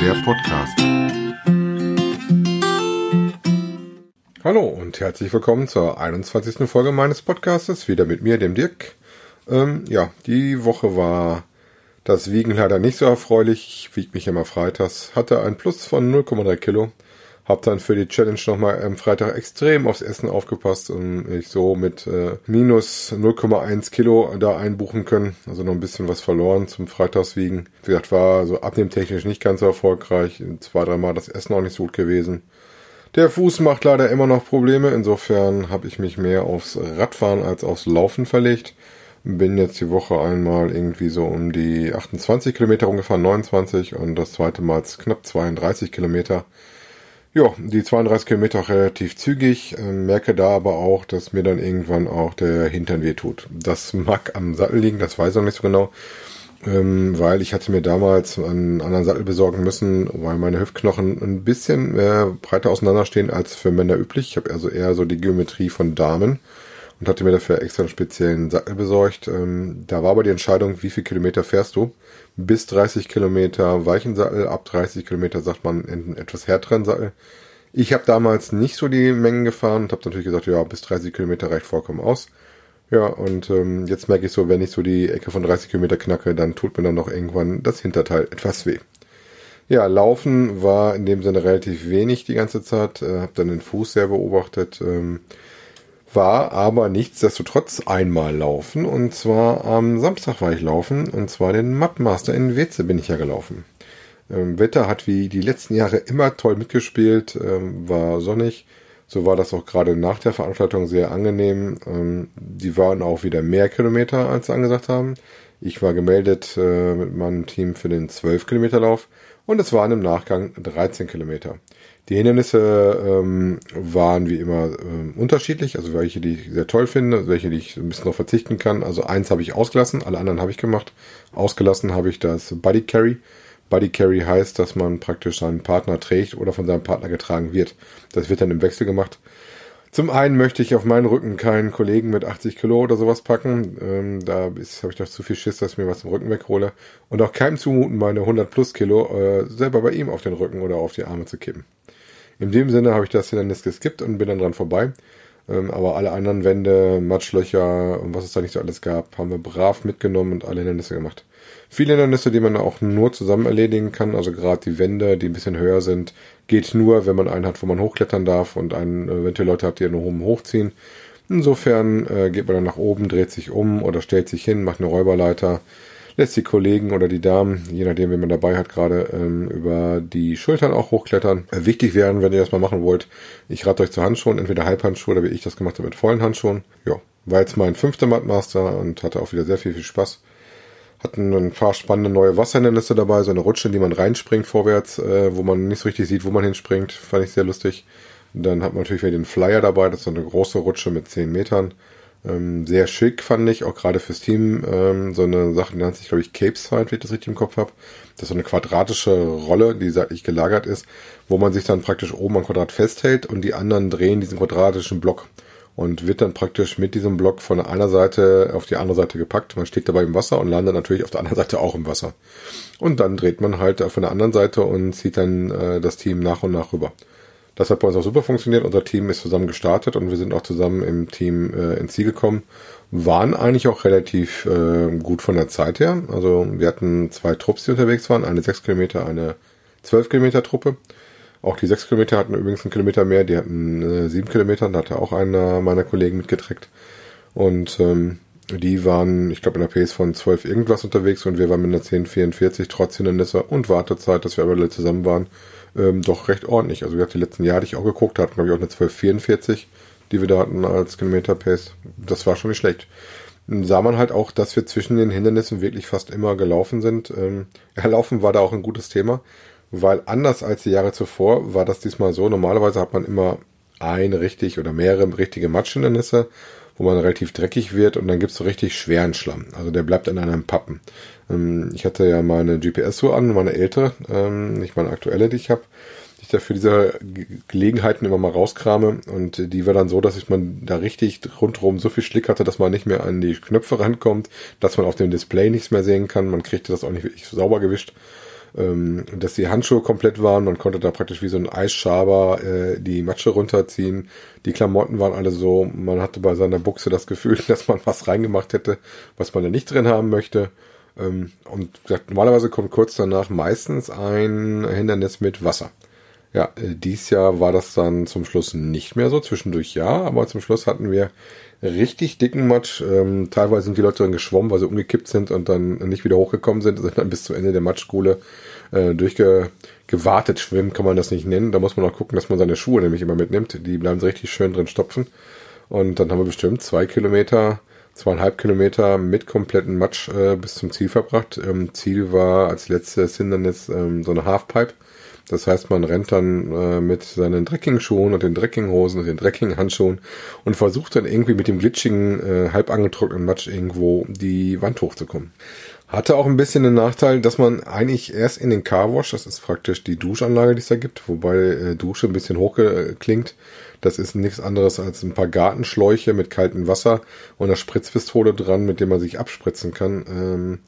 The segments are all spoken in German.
der Podcast. Hallo und herzlich willkommen zur 21. Folge meines Podcastes. Wieder mit mir, dem Dirk. Ähm, ja, die Woche war das Wiegen leider nicht so erfreulich. Ich wiege mich immer freitags. Hatte ein Plus von 0,3 Kilo. Hab dann für die Challenge nochmal am Freitag extrem aufs Essen aufgepasst und ich so mit äh, minus 0,1 Kilo da einbuchen können. Also noch ein bisschen was verloren zum Freitagswiegen. Wie gesagt, war so abnehmtechnisch nicht ganz so erfolgreich. Zwei, dreimal das Essen auch nicht so gut gewesen. Der Fuß macht leider immer noch Probleme. Insofern habe ich mich mehr aufs Radfahren als aufs Laufen verlegt. Bin jetzt die Woche einmal irgendwie so um die 28 Kilometer, ungefähr 29 und das zweite Mal knapp 32 Kilometer. Ja, die 32 Kilometer auch relativ zügig, äh, merke da aber auch, dass mir dann irgendwann auch der Hintern weh tut. Das mag am Sattel liegen, das weiß ich noch nicht so genau, ähm, weil ich hatte mir damals einen anderen Sattel besorgen müssen, weil meine Hüftknochen ein bisschen äh, breiter auseinanderstehen als für Männer üblich. Ich habe also eher so die Geometrie von Damen und hatte mir dafür extra einen speziellen Sattel besorgt. Ähm, da war aber die Entscheidung, wie viel Kilometer fährst du? Bis 30 Kilometer weichen Sattel, ab 30 Kilometer sagt man einen etwas härteren Sattel. Ich habe damals nicht so die Mengen gefahren und habe natürlich gesagt, ja, bis 30 Kilometer reicht vollkommen aus. Ja, und ähm, jetzt merke ich so, wenn ich so die Ecke von 30 Kilometer knacke, dann tut mir dann noch irgendwann das Hinterteil etwas weh. Ja, Laufen war in dem Sinne relativ wenig die ganze Zeit. Äh, habe dann den Fuß sehr beobachtet. Ähm, war aber nichtsdestotrotz einmal laufen und zwar am Samstag war ich laufen und zwar den Mattmaster in Wetze bin ich ja gelaufen. Ähm, Wetter hat wie die letzten Jahre immer toll mitgespielt, ähm, war sonnig. So war das auch gerade nach der Veranstaltung sehr angenehm. Ähm, die waren auch wieder mehr Kilometer, als sie angesagt haben. Ich war gemeldet äh, mit meinem Team für den 12 Kilometer Lauf und es waren im Nachgang 13 Kilometer. Die Hindernisse ähm, waren wie immer ähm, unterschiedlich, also welche, die ich sehr toll finde, welche, die ich ein bisschen noch verzichten kann. Also eins habe ich ausgelassen, alle anderen habe ich gemacht. Ausgelassen habe ich das Buddy Carry. Buddy Carry heißt, dass man praktisch seinen Partner trägt oder von seinem Partner getragen wird. Das wird dann im Wechsel gemacht. Zum einen möchte ich auf meinen Rücken keinen Kollegen mit 80 Kilo oder sowas packen. Ähm, da habe ich doch zu viel Schiss, dass ich mir was im Rücken weghole. Und auch keinem zumuten, meine 100 plus Kilo äh, selber bei ihm auf den Rücken oder auf die Arme zu kippen. In dem Sinne habe ich das Hindernis geskippt und bin dann dran vorbei. Ähm, aber alle anderen Wände, Matschlöcher und was es da nicht so alles gab, haben wir brav mitgenommen und alle Hindernisse gemacht. Viele Hindernisse, die man auch nur zusammen erledigen kann, also gerade die Wände, die ein bisschen höher sind, geht nur, wenn man einen hat, wo man hochklettern darf und einen, eventuell Leute hat, die nur oben hochziehen. Insofern äh, geht man dann nach oben, dreht sich um oder stellt sich hin, macht eine Räuberleiter, lässt die Kollegen oder die Damen, je nachdem, wen man dabei hat, gerade ähm, über die Schultern auch hochklettern. Äh, wichtig wären, wenn ihr das mal machen wollt, ich rate euch zu Handschuhen, entweder Halbhandschuhe oder wie ich das gemacht habe mit vollen Handschuhen. Ja, war jetzt mein fünfter Mattmaster und hatte auch wieder sehr viel, viel Spaß. Hatten ein paar spannende neue Wasserhindernisse dabei, so eine Rutsche, in die man reinspringt vorwärts, äh, wo man nicht so richtig sieht, wo man hinspringt. Fand ich sehr lustig. dann hat man natürlich wieder den Flyer dabei, das ist so eine große Rutsche mit 10 Metern. Ähm, sehr schick fand ich, auch gerade fürs Team. Ähm, so eine Sache, die nennt sich, glaube ich, Cape Side, wenn ich das richtig im Kopf habe. Das ist so eine quadratische Rolle, die seitlich gelagert ist, wo man sich dann praktisch oben am Quadrat festhält und die anderen drehen diesen quadratischen Block und wird dann praktisch mit diesem Block von einer Seite auf die andere Seite gepackt. Man steht dabei im Wasser und landet natürlich auf der anderen Seite auch im Wasser. Und dann dreht man halt von der anderen Seite und zieht dann äh, das Team nach und nach rüber. Das hat bei uns auch super funktioniert. Unser Team ist zusammen gestartet und wir sind auch zusammen im Team äh, ins Ziel gekommen. Waren eigentlich auch relativ äh, gut von der Zeit her. Also wir hatten zwei Trupps, die unterwegs waren. Eine 6 Kilometer, eine 12 Kilometer Truppe. Auch die 6 Kilometer hatten übrigens einen Kilometer mehr. Die hatten äh, 7 Kilometer. Da hatte auch einer meiner Kollegen mitgeträgt. Und ähm, die waren, ich glaube, in der Pace von 12 irgendwas unterwegs und wir waren mit einer 1044 trotz Hindernisse und Wartezeit, dass wir alle zusammen waren ähm, doch recht ordentlich. Also wir hatten die letzten Jahre, die ich auch geguckt hatten, glaube ich auch eine 1244, die wir da hatten als Kilometer Pace. Das war schon nicht schlecht. Dann sah man halt auch, dass wir zwischen den Hindernissen wirklich fast immer gelaufen sind. Ähm, ja, war da auch ein gutes Thema, weil anders als die Jahre zuvor war das diesmal so. Normalerweise hat man immer ein richtig oder mehrere richtige Matschhindernisse wo man relativ dreckig wird und dann gibt's so richtig schweren Schlamm. Also der bleibt an einem Pappen. Ähm, ich hatte ja meine GPS-Uhr an, meine ältere, ähm, nicht meine aktuelle, die ich habe, die ich da für diese Gelegenheiten immer mal rauskrame und die war dann so, dass ich man da richtig rundherum so viel Schlick hatte, dass man nicht mehr an die Knöpfe rankommt, dass man auf dem Display nichts mehr sehen kann. Man kriegte das auch nicht wirklich sauber gewischt. Ähm, dass die Handschuhe komplett waren. Man konnte da praktisch wie so ein Eisschaber äh, die Matsche runterziehen. Die Klamotten waren alle so. Man hatte bei seiner Buchse das Gefühl, dass man was reingemacht hätte, was man da nicht drin haben möchte. Ähm, und normalerweise kommt kurz danach meistens ein Hindernis mit Wasser. Ja, äh, dies Jahr war das dann zum Schluss nicht mehr so. Zwischendurch ja, aber zum Schluss hatten wir richtig dicken Matsch. Ähm, teilweise sind die Leute dann geschwommen, weil sie umgekippt sind und dann nicht wieder hochgekommen sind, sind dann bis zum Ende der Matschkohle äh, durchgewartet. Schwimmen kann man das nicht nennen. Da muss man auch gucken, dass man seine Schuhe nämlich immer mitnimmt. Die bleiben so richtig schön drin stopfen. Und dann haben wir bestimmt zwei Kilometer, zweieinhalb Kilometer mit kompletten Matsch äh, bis zum Ziel verbracht. Ähm, Ziel war als letztes Hindernis ähm, so eine Halfpipe das heißt, man rennt dann äh, mit seinen Dreckingschuhen und den Dreckinghosen und den Dreckinghandschuhen und versucht dann irgendwie mit dem glitschigen, äh, halb angetrockneten Matsch irgendwo die Wand hochzukommen. Hatte auch ein bisschen den Nachteil, dass man eigentlich erst in den Carwash, das ist praktisch die Duschanlage, die es da gibt, wobei äh, Dusche ein bisschen hochklingt. Das ist nichts anderes als ein paar Gartenschläuche mit kaltem Wasser und einer Spritzpistole dran, mit dem man sich abspritzen kann. Ähm,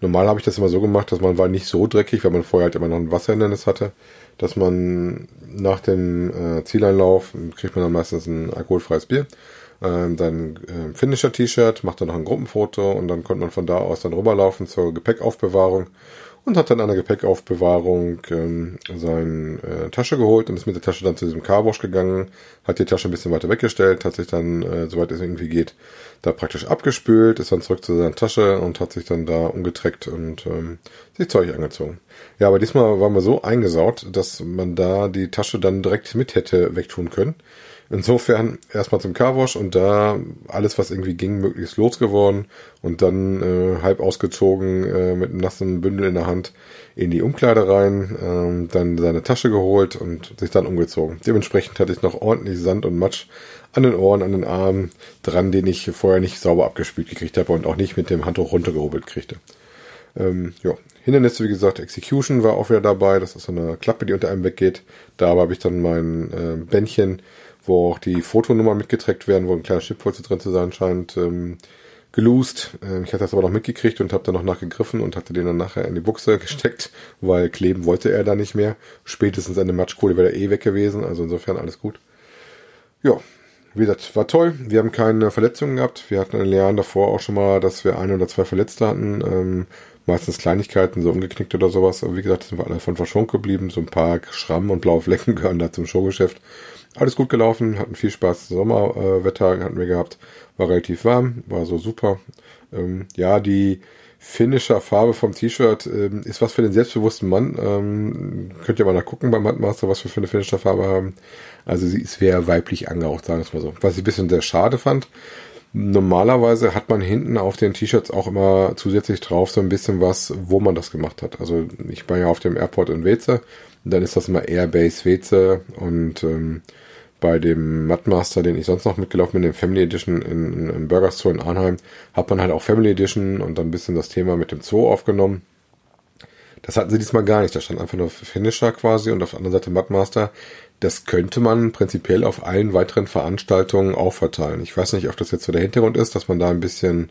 Normal habe ich das immer so gemacht, dass man war nicht so dreckig, weil man vorher halt immer noch ein Wasserhindernis hatte, dass man nach dem äh, Zieleinlauf kriegt man dann meistens ein alkoholfreies Bier, äh, dann äh, Finisher-T-Shirt, macht dann noch ein Gruppenfoto und dann konnte man von da aus dann rüberlaufen zur Gepäckaufbewahrung und hat dann an der Gepäckaufbewahrung ähm, seine äh, Tasche geholt und ist mit der Tasche dann zu diesem Carwash gegangen, hat die Tasche ein bisschen weiter weggestellt, hat sich dann, äh, soweit es irgendwie geht, da praktisch abgespült, ist dann zurück zu seiner Tasche und hat sich dann da umgetreckt und ähm, sich Zeug angezogen. Ja, aber diesmal waren wir so eingesaut, dass man da die Tasche dann direkt mit hätte wegtun können. Insofern erstmal zum Carwash und da alles, was irgendwie ging, möglichst losgeworden und dann äh, halb ausgezogen äh, mit einem nassen Bündel in der Hand in die Umkleide rein, ähm, dann seine Tasche geholt und sich dann umgezogen. Dementsprechend hatte ich noch ordentlich Sand und Matsch an den Ohren, an den Armen dran, den ich vorher nicht sauber abgespült gekriegt habe und auch nicht mit dem Handtuch runtergehobelt kriegte. Ähm, ja, Hindernisse, wie gesagt, Execution war auch wieder dabei. Das ist so eine Klappe, die unter einem weggeht. Da habe ich dann mein äh, Bändchen wo auch die Fotonummer mitgetrackt werden, wo ein kleiner Chipfolze drin zu sein scheint, ähm, geloost. Ähm, ich hatte das aber noch mitgekriegt und habe dann noch nachgegriffen und hatte den dann nachher in die Buchse gesteckt, weil kleben wollte er da nicht mehr. Spätestens eine Matschkohle wäre eh weg gewesen, also insofern alles gut. Ja, wie gesagt, war toll. Wir haben keine Verletzungen gehabt. Wir hatten in den Jahren davor auch schon mal, dass wir ein oder zwei Verletzte hatten. Ähm, meistens Kleinigkeiten, so umgeknickt oder sowas. Aber wie gesagt, sind wir alle von verschont geblieben. So ein paar Schrammen und blaue Flecken gehören da zum Showgeschäft. Alles gut gelaufen, hatten viel Spaß. Sommerwetter äh, hatten wir gehabt, war relativ warm, war so super. Ähm, ja, die finnischer Farbe vom T-Shirt ähm, ist was für den selbstbewussten Mann. Ähm, könnt ihr mal nachgucken beim Handmaster, was wir für eine finnischer Farbe haben. Also sie ist sehr weiblich angehaucht, sagen wir es mal so. Was ich ein bisschen sehr schade fand. Normalerweise hat man hinten auf den T-Shirts auch immer zusätzlich drauf so ein bisschen was, wo man das gemacht hat. Also ich war ja auf dem Airport in Weze dann ist das immer Airbase Weze und ähm, bei dem Mudmaster, den ich sonst noch mitgelaufen bin, dem Family Edition in, in, im Burger Store in Arnheim, hat man halt auch Family Edition und dann ein bisschen das Thema mit dem Zoo aufgenommen. Das hatten sie diesmal gar nicht. Da stand einfach nur Finisher quasi und auf der anderen Seite Mudmaster. Das könnte man prinzipiell auf allen weiteren Veranstaltungen auch verteilen. Ich weiß nicht, ob das jetzt so der Hintergrund ist, dass man da ein bisschen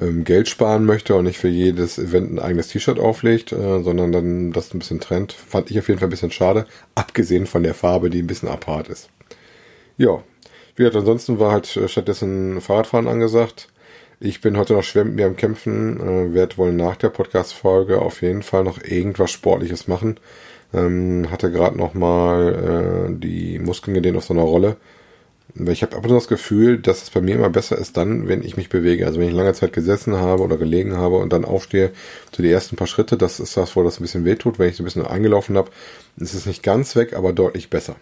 ähm, Geld sparen möchte und nicht für jedes Event ein eigenes T-Shirt auflegt, äh, sondern dann das ein bisschen trennt. Fand ich auf jeden Fall ein bisschen schade, abgesehen von der Farbe, die ein bisschen apart ist. Ja, wie gesagt, ansonsten war halt äh, stattdessen Fahrradfahren angesagt. Ich bin heute noch schwer mit mir am Kämpfen, äh, werde wohl nach der Podcast-Folge auf jeden Fall noch irgendwas Sportliches machen. Ähm, hatte gerade noch mal äh, die Muskeln gedehnt auf so einer Rolle ich habe aber das Gefühl, dass es bei mir immer besser ist dann, wenn ich mich bewege. Also wenn ich lange Zeit gesessen habe oder gelegen habe und dann aufstehe, so die ersten paar Schritte, das ist das, wo das ein bisschen wehtut. Wenn ich so ein bisschen eingelaufen habe, ist es nicht ganz weg, aber deutlich besser.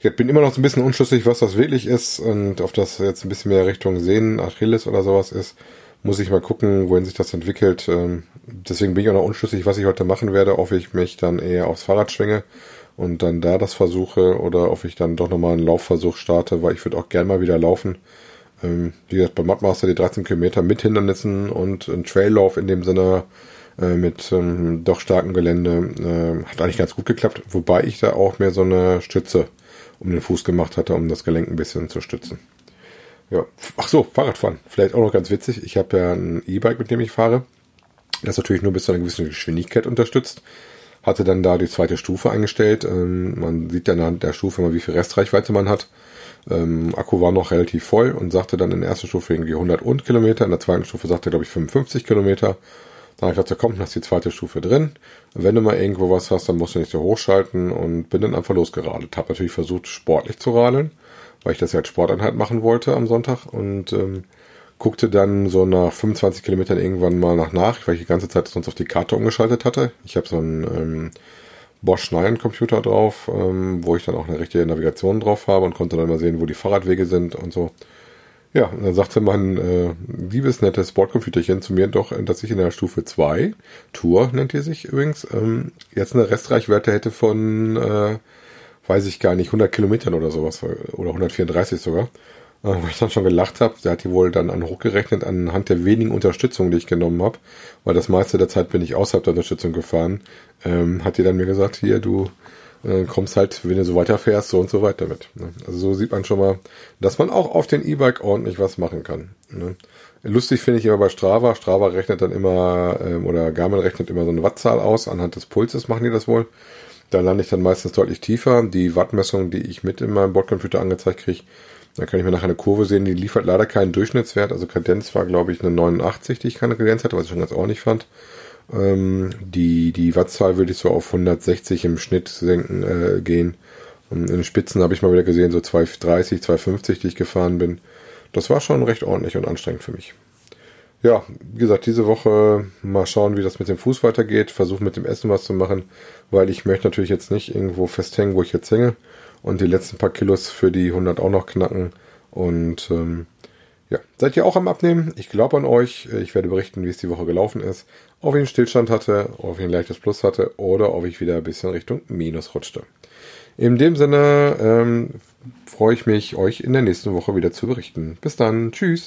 Ich bin immer noch so ein bisschen unschlüssig, was das wirklich ist und ob das jetzt ein bisschen mehr Richtung Sehnen, Achilles oder sowas ist. Muss ich mal gucken, wohin sich das entwickelt. Ähm, deswegen bin ich auch noch unschlüssig, was ich heute machen werde, ob ich mich dann eher aufs Fahrrad schwinge und dann da das versuche oder ob ich dann doch nochmal einen Laufversuch starte, weil ich würde auch gerne mal wieder laufen. Ähm, wie gesagt, beim Mudmaster die 13 Kilometer mit Hindernissen und ein Traillauf in dem Sinne äh, mit ähm, doch starkem Gelände äh, hat eigentlich ganz gut geklappt, wobei ich da auch mehr so eine Stütze um den Fuß gemacht hatte, um das Gelenk ein bisschen zu stützen. Ja, ach so, Fahrradfahren, vielleicht auch noch ganz witzig. Ich habe ja ein E-Bike, mit dem ich fahre Das natürlich nur bis zu einer gewissen Geschwindigkeit unterstützt. Hatte dann da die zweite Stufe eingestellt. Ähm, man sieht dann an der Stufe mal, wie viel Restreichweite man hat. Ähm, Akku war noch relativ voll und sagte dann in der ersten Stufe irgendwie 100 und Kilometer. In der zweiten Stufe sagte er, glaube ich, 55 Kilometer. Dann habe ich gedacht, komm, hast die zweite Stufe drin. Wenn du mal irgendwo was hast, dann musst du nicht so hochschalten und bin dann einfach losgeradelt. Habe natürlich versucht, sportlich zu radeln, weil ich das ja als Sporteinheit machen wollte am Sonntag und ähm, guckte dann so nach 25 Kilometern irgendwann mal nach nach, weil ich die ganze Zeit sonst auf die Karte umgeschaltet hatte. Ich habe so einen ähm, Bosch Nine Computer drauf, ähm, wo ich dann auch eine richtige Navigation drauf habe und konnte dann mal sehen, wo die Fahrradwege sind und so. Ja, und dann sagte mein äh, liebes, nettes Bordcomputerchen zu mir doch, dass ich in der Stufe 2, Tour nennt ihr sich übrigens, ähm, jetzt eine Restreichweite hätte von, äh, weiß ich gar nicht, 100 Kilometern oder sowas, oder 134 sogar. Äh, wo ich dann schon gelacht habe, der hat die wohl dann an hochgerechnet anhand der wenigen Unterstützung, die ich genommen habe, weil das meiste der Zeit bin ich außerhalb der Unterstützung gefahren, ähm, hat die dann mir gesagt, hier, du äh, kommst halt, wenn du so weiterfährst, so und so weiter mit. Ne? Also so sieht man schon mal, dass man auch auf den E-Bike ordentlich was machen kann. Ne? Lustig finde ich immer bei Strava. Strava rechnet dann immer, ähm, oder Garmin rechnet immer so eine Wattzahl aus. Anhand des Pulses machen die das wohl. Da lande ich dann meistens deutlich tiefer. Die Wattmessung, die ich mit in meinem Bordcomputer angezeigt kriege, da kann ich mir nachher eine Kurve sehen, die liefert leider keinen Durchschnittswert. Also Kadenz war, glaube ich, eine 89, die ich keine Kadenz hatte, was ich schon ganz ordentlich fand. Ähm, die, die Wattzahl würde ich so auf 160 im Schnitt senken, äh, gehen. Und in den Spitzen habe ich mal wieder gesehen, so 230, 250, die ich gefahren bin. Das war schon recht ordentlich und anstrengend für mich. Ja, wie gesagt, diese Woche mal schauen, wie das mit dem Fuß weitergeht. Versuchen mit dem Essen was zu machen, weil ich möchte natürlich jetzt nicht irgendwo festhängen, wo ich jetzt hänge und die letzten paar Kilos für die 100 auch noch knacken. Und ähm, ja, seid ihr auch am Abnehmen? Ich glaube an euch. Ich werde berichten, wie es die Woche gelaufen ist. Ob ich einen Stillstand hatte, ob ich ein leichtes Plus hatte oder ob ich wieder ein bisschen Richtung Minus rutschte. In dem Sinne ähm, freue ich mich, euch in der nächsten Woche wieder zu berichten. Bis dann. Tschüss.